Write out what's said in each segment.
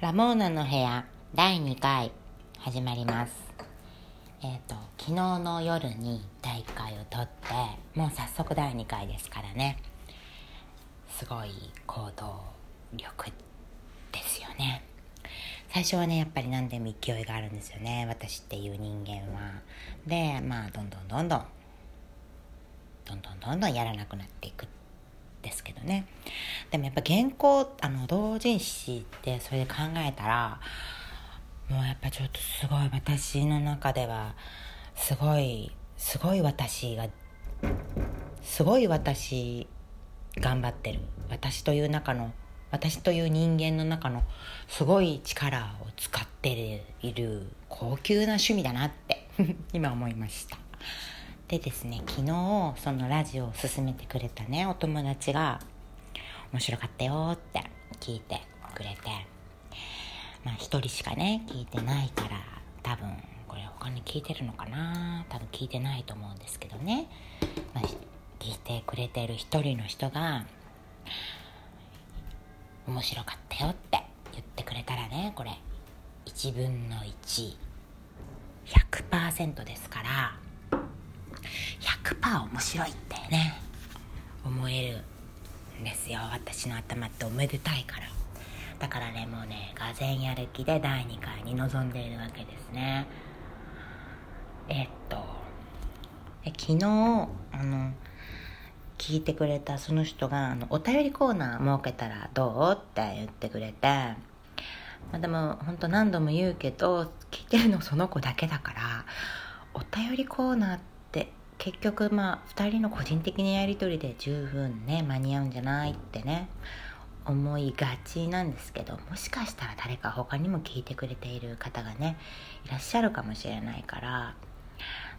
ラモーナの部屋第2回始まります。えっ、と、昨日の夜に第1回を撮って、もう早速第2回ですからね。すごい行動力ですよね。最初はね、やっぱり何でも勢いがあるんですよね。私っていう人間は。で、まあ、どんどんどんどん、どんどんどんどんやらなくなっていくってですけどね。でもやっぱ原稿あの同人誌ってそれで考えたらもうやっぱちょっとすごい私の中ではすごいすごい私がすごい私頑張ってる。私という中の私という人間の中のすごい力を使っている高級な趣味だなって 今思いました。でですね昨日そのラジオを勧めてくれたねお友達が「面白かったよ」って聞いてくれてまあ一人しかね聞いてないから多分これ他に聞いてるのかな多分聞いてないと思うんですけどね、まあ、聞いてくれてる一人の人が「面白かったよ」って言ってくれたらねこれ1分の1100%ですから100%面白いってね。思えるんですよ。私の頭っておめでたいから。だからねもうねがぜやる気で第2回に臨んでいるわけですね。えっとえ昨日あの聞いてくれたその人があのお便りコーナー設けたらどうって言ってくれて。まあ、でも本当何度も言うけど聞いてるのその子だけだからお便りコーナーって結局まあ2人の個人的なやり取りで十分ね間に合うんじゃないってね思いがちなんですけどもしかしたら誰か他にも聞いてくれている方がねいらっしゃるかもしれないから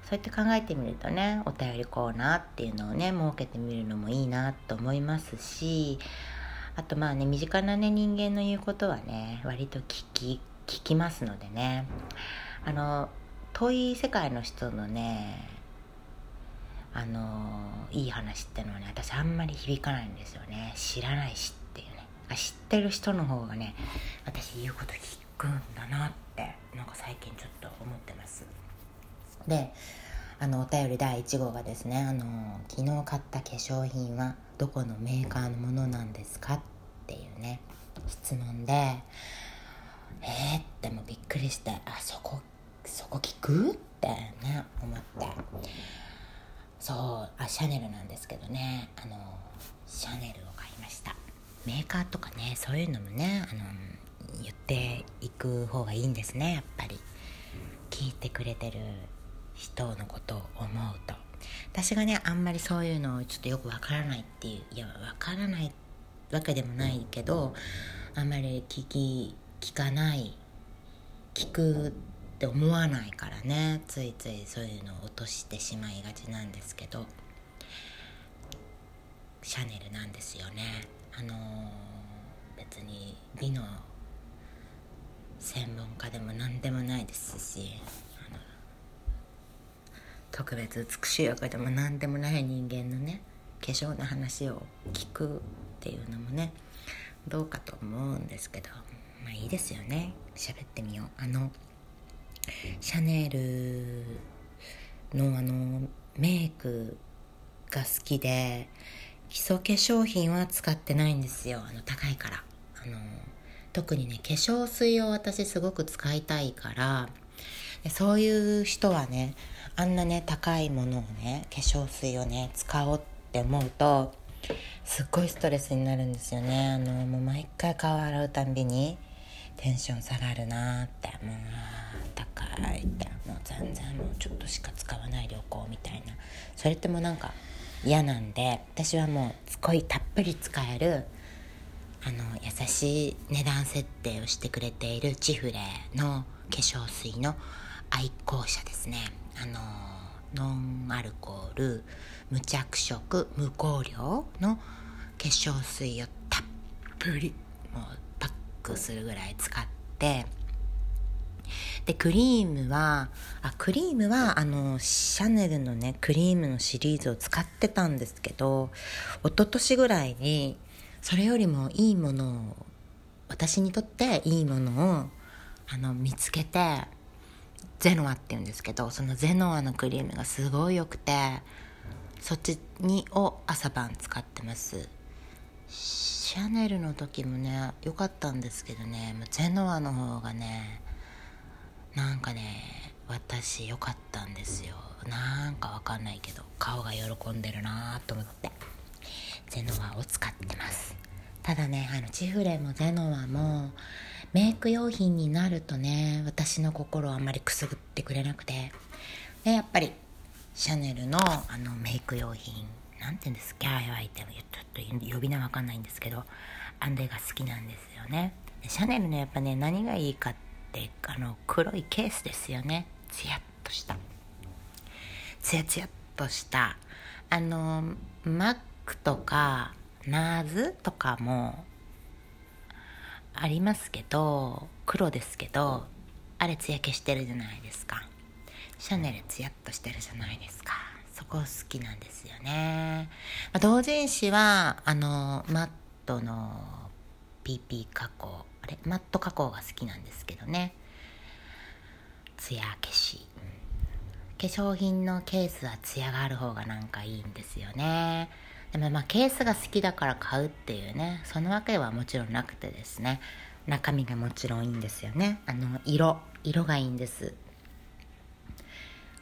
そうやって考えてみるとねお便りコーナーっていうのをね設けてみるのもいいなと思いますしあとまあね身近なね人間の言うことはね割と聞き聞きますのでね。あの遠い世界の人のねあのいい話ってのはね私あんまり響かないんですよね。知らないしっていうね。あ知ってる人の方がね私言うこと聞くんだなってなんか最近ちょっと思ってます。であのお便り第1号がですねあの昨日買った化粧品はどこのメーカーのものなんですかっていうね質問でえー、ってもびっくりしてあそこそこ聞くってそうあシャネルなんですけどね。あのシャネルを買いました。メーカーとかねそういうのもねあの言っていく方がいいんですねやっぱり。聞いてくれてる人のことを思うと。私がねあんまりそういうのをちょっとよくわからないっていういやわからないわけでもないけどあんまり聞き聞かない聞くって思わないからね。ついついそういうのを落としてしまいがちなんですけど。シャネルなんですよね。あのー、別に美の専門家でも何でもないですし特別美しいわけでも何でもない人間のね化粧の話を聞くっていうのもねどうかと思うんですけど。まあいいですよね。喋ってみよう。あのシャネルのあのメイクが好きで基礎化粧品は使ってないんですよ。あの高いから。あの特にね化粧水を私すごく使いたいから。そういう人はねあんなね高いものをね化粧水をね使おうって思うとすっごいストレスになるんですよね。あのもう毎回顔洗うたんびにテンション下がるなってもう高いって。もう全然もうちょっとしか使わないでおこうみたいな。それってもうなんか嫌なんで私はもうすごいたっぷり使えるあの優しい値段設定をしてくれているチフレの化粧水の愛好者ですね。あのノンアルコール無着色無香料の化粧水をたっぷりもうパックするぐらい使ってでクリームはあクリームはあのシャネルのねクリームのシリーズを使ってたんですけど一昨年ぐらいにそれよりもいいものを私にとっていいものをあの見つけてゼノアって言うんですけどそのゼノアのクリームがすごい良くてそっちにを朝晩使ってます。シャネルの時もね良かったんですけどねゼノアの方がねなんかね私良かったんですよ。なんかわかんないけど顔が喜んでるなと思って。ゼノアを使ってます。ただねあのチフレもゼノアもメイク用品になるとね私の心をあんまりくすぐってくれなくて。でやっぱりシャネルのあのメイク用品なんて言うんですかああいうアイテムちょっと呼び名わかんないんですけどアンデが好きなんですよね。シャネルのやっぱね何がいいかってあの黒いケースですよね。ツヤっとした。ツヤツヤっとした。あのマックとかナーズとかもありますけど黒ですけどあれ艶消してるじゃないですか。シャネルツヤっとしてるじゃないですか。そこ好きなんですよね、ま、同人誌はあのマットの PP 加工。あれマット加工が好きなんですけどね。艶消し、化粧品のケースは艶がある方がなんかいいんですよね。でもまあケースが好きだから買うっていうねそのわけはもちろんなくてですね。中身がもちろんいいんですよね。あの色。色がいいんです。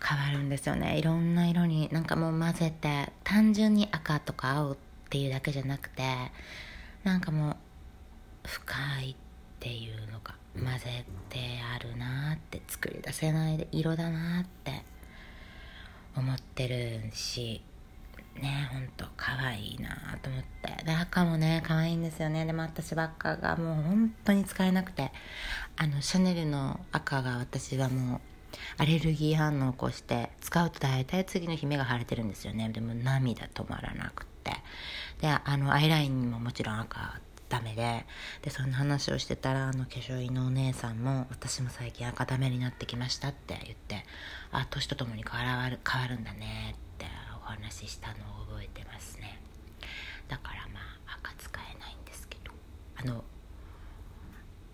変わるんですよね。いろんな色になんかもう混ぜて単純に赤とか青っていうだけじゃなくてなんかもう深いていうのが混ぜてあるなって作り出せないで色だなって思ってるしねほんと可愛いなと思って。で赤もね可愛いんですよね。でも私ばっかがもう本当に使えなくて。あのシャネルの赤が私はもうアレルギー反応を起こして使うと大体次の日目が腫れてるんですよね。でも涙止まらなくて。であのアイラインにももちろん赤ダメででそんな話をしてたらあの化粧品のお姉さんも私も最近赤ダメになってきましたって言ってあ年とともに変わる変わるんだねってお話ししたのを覚えてますね。だからまあ赤使えないんですけど。あの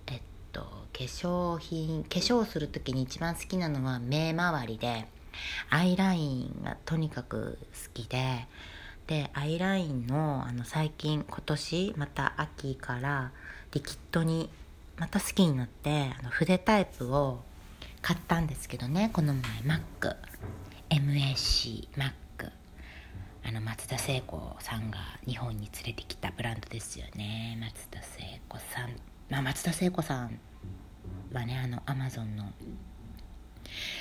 えっと化粧品化粧する時に一番好きなのは目周りでアイラインがとにかく好きででアイラインのあの最近今年また秋からリキッドにまた好きになってあの筆タイプを買ったんですけどねこの前 MacMAC Mac あの松田聖子さんが日本に連れてきたブランドですよね。松田聖子さん、まあ、松田聖子さんはねあのアマゾンの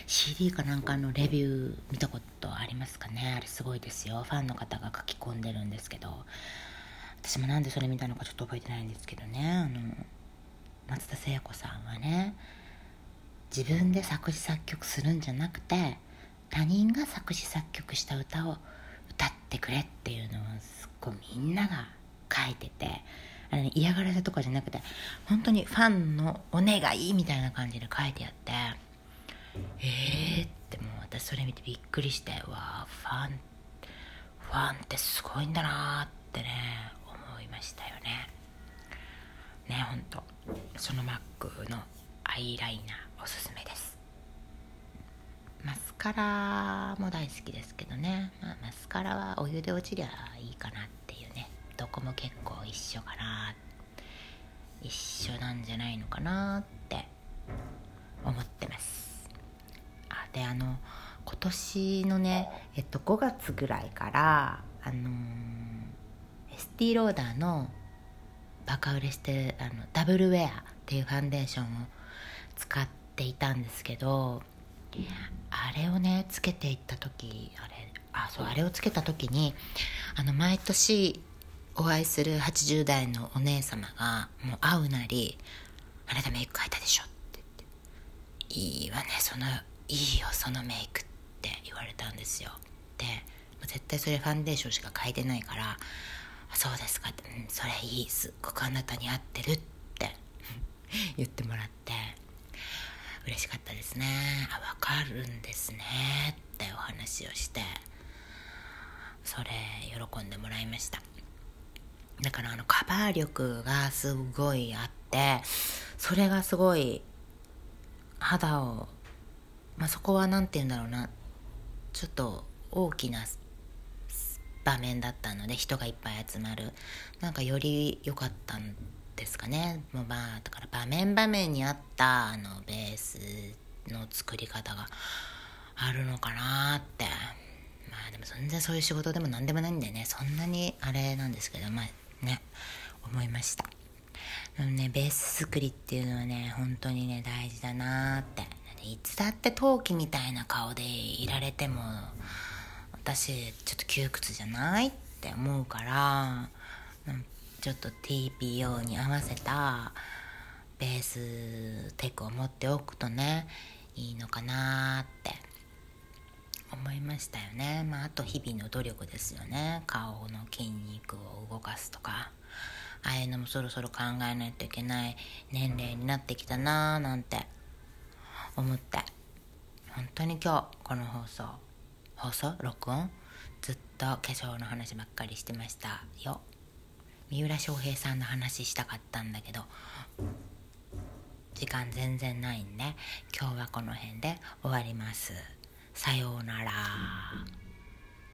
CD かなんかのレビュー見たことありますかね？あれすごいですよ。ファンの方が書き込んでるんですけど。私もなんでそれ見たのかちょっと覚えてないんですけどね。あの松田聖子さんはね自分で作詞作曲するんじゃなくて他人が作詞作曲した歌を歌ってくれっていうのをすっごいみんなが書いててあの、ね、嫌がらせとかじゃなくて本当にファンのお願いみたいな感じで書いてあって。えーってもう私それ見てびっくりしてわあファンファンってすごいんだなってね思いましたよね。ねほんと。そのマックのアイライナーおすすめです。マスカラも大好きですけどね、まあ、マスカラはお湯で落ちりゃいいかなっていうね。どこも結構一緒かな一緒なんじゃないのかなって思ってます。であの今年のね、えっと、5月ぐらいからあの、エスティローダーのバカ売れしてあのダブルウェアっていうファンデーションを使っていたんですけどあれをねつけていった時あれあそうあれをつけた時にあの毎年お会いする80代のお姉様がもう会うなり「あなたメイク変えたでしょ」って言って「いいわねそのいいよそのメイク」って言われたんですよ。で絶対それファンデーションしか変えてないから「そうですか」って「うんそれいいすっごくあなたに合ってる」って 言ってもらって嬉しかったですね。あ分かるんですねってお話をしてそれ喜んでもらいました。だからあのカバー力がすごいあってそれがすごい肌をまあそこは何て言うんだろうな。ちょっと大きな場面だったので人がいっぱい集まる。なんかより良かったんですかね。もうまあだから場面場面に合ったあのベースの作り方があるのかなって。まあでも全然そういう仕事でも何でもないんでね。そんなにあれなんですけどまあね思いました。でもねベース作りっていうのはね本当にね大事だなって。いつだって陶器みたいな顔でいられても私ちょっと窮屈じゃないって思うからちょっと TPO に合わせたベーステクを持っておくとねいいのかなって思いましたよね。まああと日々の努力ですよね。顔の筋肉を動かすとか。ああいうのもそろそろ考えないといけない年齢になってきたなーなんて思って本当に今日この放送放送録音ずっと化粧の話ばっかりしてましたよ。三浦翔平さんの話したかったんだけど時間全然ないんで今日はこの辺で終わります。さようなら。